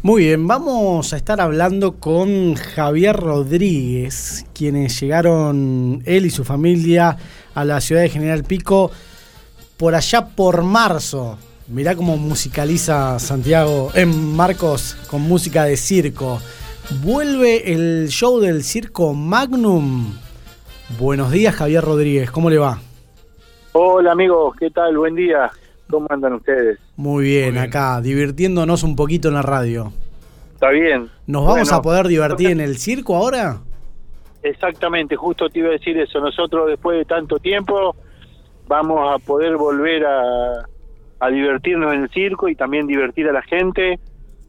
Muy bien, vamos a estar hablando con Javier Rodríguez, quienes llegaron él y su familia a la ciudad de General Pico por allá por marzo. Mirá cómo musicaliza Santiago, en Marcos, con música de circo. Vuelve el show del circo Magnum. Buenos días, Javier Rodríguez, ¿cómo le va? Hola amigos, ¿qué tal? Buen día. ¿Cómo andan ustedes? Muy bien, acá, divirtiéndonos un poquito en la radio. Está bien. ¿Nos vamos a poder divertir en el circo ahora? Exactamente, justo te iba a decir eso. Nosotros después de tanto tiempo vamos a poder volver a, a divertirnos en el circo y también divertir a la gente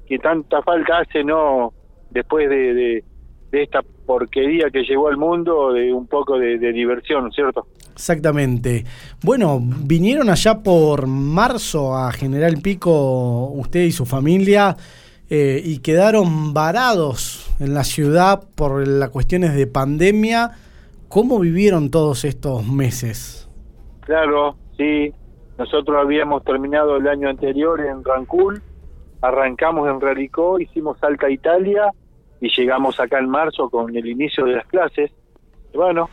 que tanta falta hace, ¿no? Después de, de, esta porquería que llegó al mundo, de un poco de, diversión, ¿cierto? Exactamente. Bueno, vinieron allá por marzo a General Pico usted y su familia eh, y quedaron varados en la ciudad por las cuestiones de pandemia. ¿Cómo vivieron todos estos meses? Claro, sí, nosotros habíamos terminado el año anterior en Rancún, arrancamos en Raricó, hicimos Salta Italia y llegamos acá en marzo con el inicio de las clases. Y bueno,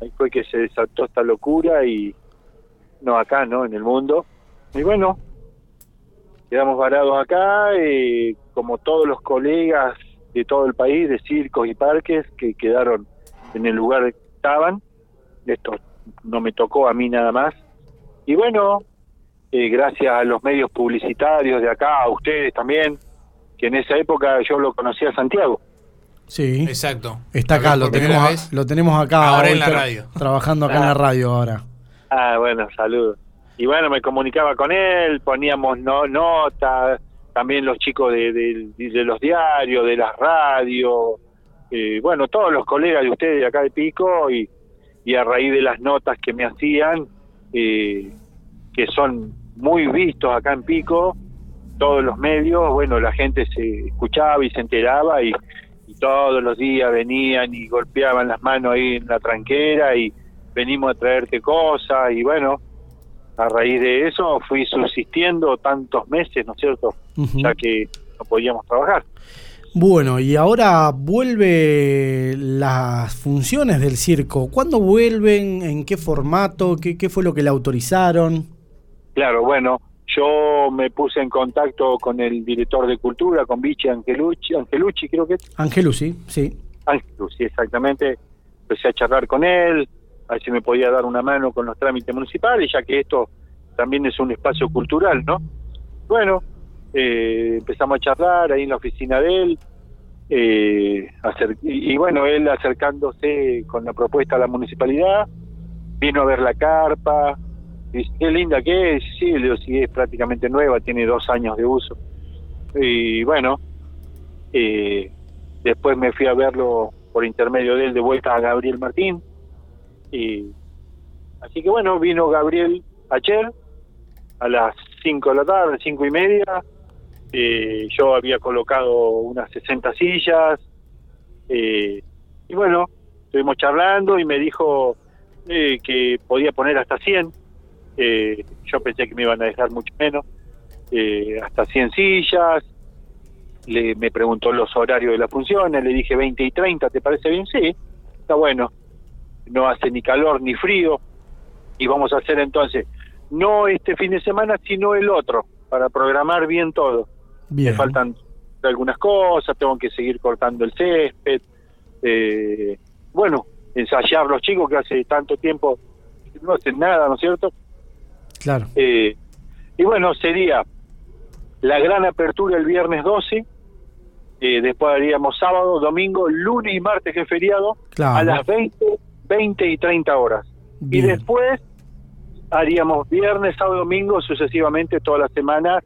ahí fue que se desató esta locura y no acá, ¿no? En el mundo. Y bueno, quedamos varados acá, y como todos los colegas de todo el país, de circos y parques, que quedaron en el lugar que estaban. Esto no me tocó a mí nada más. Y bueno, eh, gracias a los medios publicitarios de acá, a ustedes también, que en esa época yo lo conocía Santiago. Sí, exacto. Está acá, lo tenemos, lo tenemos acá. Ahora en la radio. Trabajando acá en la ah. radio ahora. Ah, bueno, saludos. Y bueno, me comunicaba con él, poníamos no, notas, también los chicos de, de, los diarios, de las radios, eh, bueno, todos los colegas de ustedes de acá de Pico, y, y a raíz de las notas que me hacían, eh, que son muy vistos acá en Pico, todos los medios, bueno, la gente se escuchaba y se enteraba y, todos los días venían y golpeaban las manos ahí en la tranquera y venimos a traerte cosas y bueno, a raíz de eso fui subsistiendo tantos meses, ¿no es cierto? Ya que no podíamos trabajar. Bueno, y ahora vuelve las funciones del circo. ¿Cuándo vuelven? ¿En qué formato? ¿Qué, qué fue lo que le autorizaron? Claro, bueno, yo me puse en contacto con el director de cultura, con Vichy Angelucci, Angelucci creo que es. Angelucci, sí. Angelucci, exactamente. Empecé a charlar con él, a ver si me podía dar una mano con los trámites municipales, ya que esto también es un espacio cultural, ¿no? Bueno, eh, empezamos a charlar ahí en la oficina de él, eh, y, bueno, él acercándose con la propuesta a la municipalidad, vino a ver la carpa, qué linda que es, sí, es prácticamente nueva, tiene dos años de uso. Y bueno, eh, después me fui a verlo por intermedio de él de vuelta a Gabriel Martín. Y, así que bueno, vino Gabriel ayer a las 5 de la tarde, cinco y media, eh, yo había colocado unas 60 sillas eh, y bueno, estuvimos charlando y me dijo eh, que podía poner hasta 100. Yo pensé que me iban a dejar mucho menos, hasta 100 sillas. Le, me preguntó los horarios de las funciones, le dije 20 y 30, ¿te parece bien? Sí, está bueno. No hace ni calor ni frío. Y vamos a hacer entonces, no este fin de semana, sino el otro, para programar bien todo. Me faltan algunas cosas, tengo que seguir cortando el césped. Eh, bueno, ensayar los chicos que hace tanto tiempo no hacen nada, ¿no es cierto? Claro. Eh, y bueno, sería la gran apertura el viernes 12, eh, después haríamos sábado, domingo, lunes y martes que es feriado, a las 20, 20 y 30 horas. Y después haríamos viernes, sábado, domingo, sucesivamente toda la semana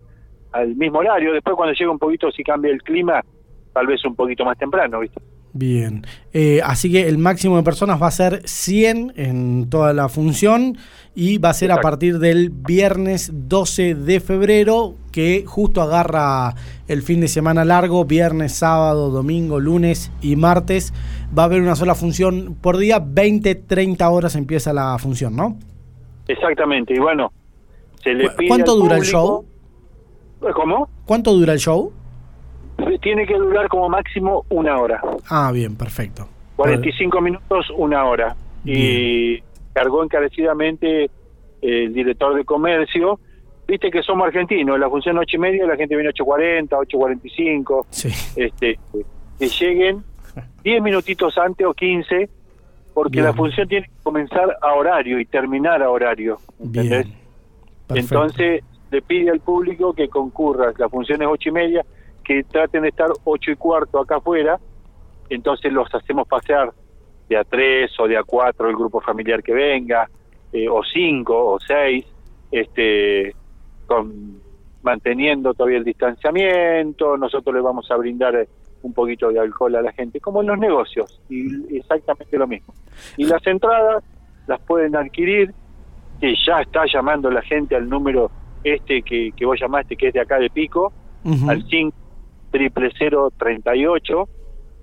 al mismo horario. Después cuando llega un poquito, si cambia el clima, tal vez un poquito más temprano, ¿viste? Bien, eh, así que el máximo de personas va a ser 100 en toda la función y va a ser a partir del viernes 12 de febrero, que justo agarra el fin de semana largo, viernes, sábado, domingo, lunes y martes. Va a haber una sola función por día, 20, 30 horas empieza la función, ¿no? Exactamente, y bueno, se le ¿Cuánto dura el show? ¿Cómo? ¿Cuánto dura el show? Tiene que durar como máximo una hora. Ah, bien, perfecto. 45 minutos, una hora. Y cargó encarecidamente el director de comercio. Viste que somos argentinos, la función 8 y media, la gente viene 8.40, 8.45. Sí. Este, que lleguen 10 minutitos antes o 15, porque la función tiene que comenzar a horario y terminar a horario. ¿Entendés? Entonces, le pide al público que concurra, la función es 8 y media, que traten de estar 8 y cuarto acá afuera, entonces los hacemos pasear de a 3 o de a 4 el grupo familiar que venga, eh, o 5 o 6, este, con, manteniendo todavía el distanciamiento, nosotros le vamos a brindar un poquito de alcohol a la gente, como en los negocios, y exactamente lo mismo. Y las entradas las pueden adquirir, que ya está llamando la gente al número este que, que vos llamaste, que es de acá de Pico, al 5 triple 38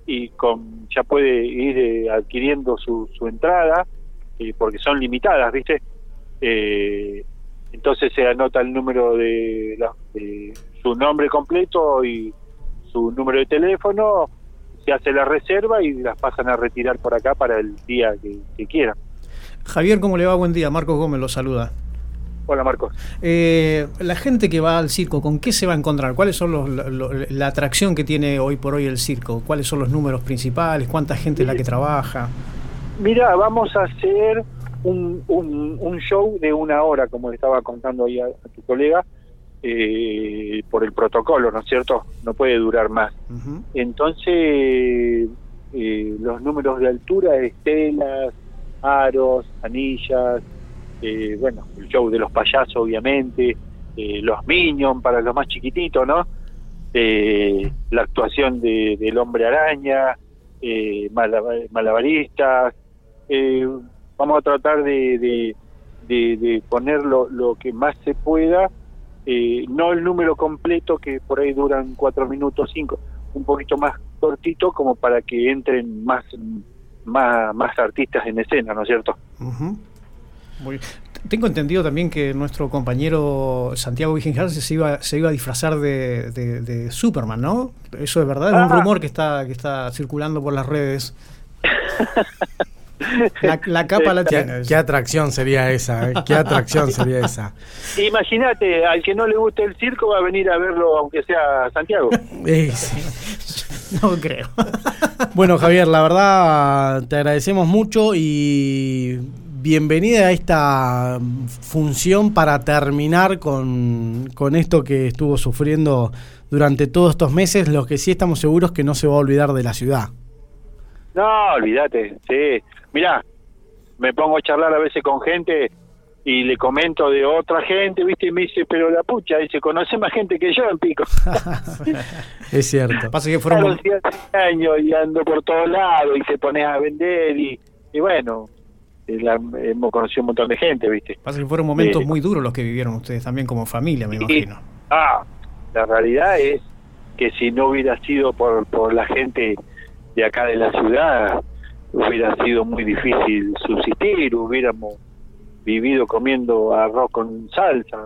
y con ya puede ir eh, adquiriendo su, su entrada, eh, porque son limitadas, ¿viste? Eh, entonces se anota el número de, su nombre completo y su número de teléfono, se hace la reserva y las pasan a retirar por acá para el día que, quieran. Javier, ¿cómo le va? Buen día. Marcos Gómez lo saluda. Hola Marcos. Eh, la gente que va al circo, ¿con qué se va a encontrar? ¿Cuáles son los, la atracción que tiene hoy por hoy el circo? ¿Cuáles son los números principales? ¿Cuánta gente es la que trabaja? Mira, vamos a hacer un, un, show de una hora, como le estaba contando ahí a tu colega, eh, por el protocolo, ¿no es cierto? No puede durar más. Entonces, eh, los números de altura, estelas, aros, anillas, eh, bueno, el show de los payasos, obviamente, eh, los Minions para los más chiquititos, ¿no? la actuación de, del hombre araña, malabaristas. vamos a tratar de, de, poner lo, que más se pueda eh, no el número completo que por ahí duran cuatro minutos, cinco, un poquito más cortito como para que entren más, más, más artistas en escena, ¿no es cierto? Tengo entendido también que nuestro compañero Santiago Vigenjar se iba, se iba a disfrazar de, de, Superman, ¿no? Eso es verdad, es un ah. rumor que está, que está circulando por las redes. La, capa la tiene. ¿Qué, atracción sería esa? Eh? ¿Qué atracción sería esa? Imagínate, al que no le guste el circo va a venir a verlo aunque sea Santiago. no creo. Bueno, Javier, la verdad te agradecemos mucho y bienvenida a esta función para terminar con, con esto que estuvo sufriendo durante todos estos meses. Lo que sí estamos seguros que no se va a olvidar de la ciudad. No, olvídate, sí. Mirá, me pongo a charlar a veces con gente y le comento de otra gente, ¿viste? Y me dice, pero la pucha, dice, conoce más gente que yo en Pico. es cierto. Pasa que fueron años y ando por todos lados y se pone a vender y, y bueno, hemos conocido un montón de gente, ¿viste? Pasa que fueron momentos muy duros los que vivieron ustedes también como familia, me imagino. Ah, la realidad es que si no hubiera sido por, por la gente de acá de la ciudad, hubiera sido muy difícil subsistir, hubiéramos vivido comiendo arroz con salsa.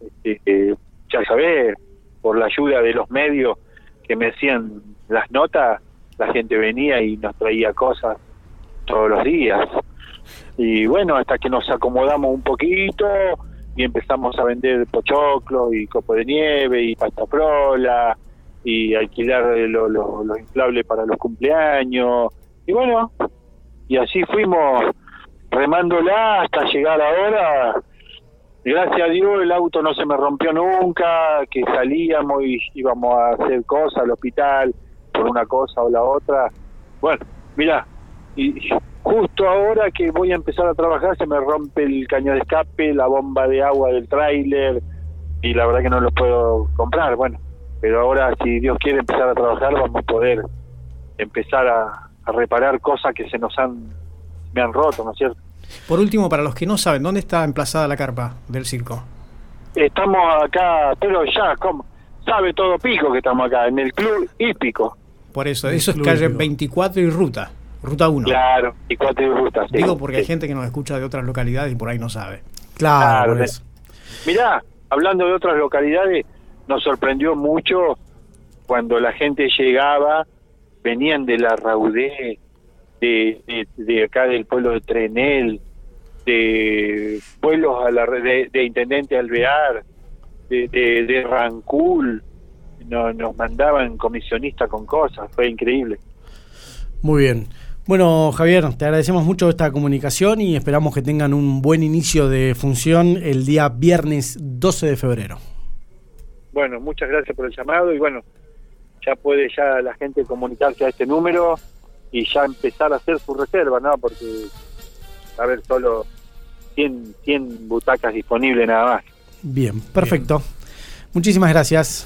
Este, eh, ya sabés, por la ayuda de los medios que me hacían las notas, la gente venía y nos traía cosas todos los días. Y bueno, hasta que nos acomodamos un poquito y empezamos a vender pochoclo y copo de nieve y pasta frola y alquilar los lo, inflables para los cumpleaños y bueno, y así fuimos remándola hasta llegar ahora. Gracias a Dios el auto no se me rompió nunca, que salíamos y íbamos a hacer cosas al hospital por una cosa o la otra. Bueno, mira, y justo ahora que voy a empezar a trabajar se me rompe el caño de escape, la bomba de agua del tráiler y la verdad que no lo puedo comprar. Bueno, pero ahora si Dios quiere empezar a trabajar vamos a poder empezar a, a reparar cosas que se nos han, me han roto, ¿no es cierto? Por último, para los que no saben, ¿dónde está emplazada la carpa del circo? Estamos acá, pero ya, ¿cómo? sabe todo Pico que estamos acá, en el club hípico. Por eso, eso es calle 24 y ruta, ruta 1. Claro, 24 y ruta. Digo porque hay gente que nos escucha de otras localidades y por ahí no sabe. Claro, Mirá, hablando de otras localidades, nos sorprendió mucho cuando la gente llegaba, venían de la Raudé, de, de, acá del pueblo de Trenel, de pueblos a la de, de Intendente Alvear, de, de, Rancul, no, nos mandaban comisionistas con cosas, fue increíble. Muy bien. Bueno, Javier, te agradecemos mucho esta comunicación y esperamos que tengan un buen inicio de función el día viernes 12 de febrero. Bueno, muchas gracias por el llamado y bueno, ya puede ya la gente comunicarse a este número y ya empezar a hacer su reserva, ¿no? Porque, a ver, solo 100, 100 butacas disponibles nada más. Bien, perfecto. Muchísimas gracias.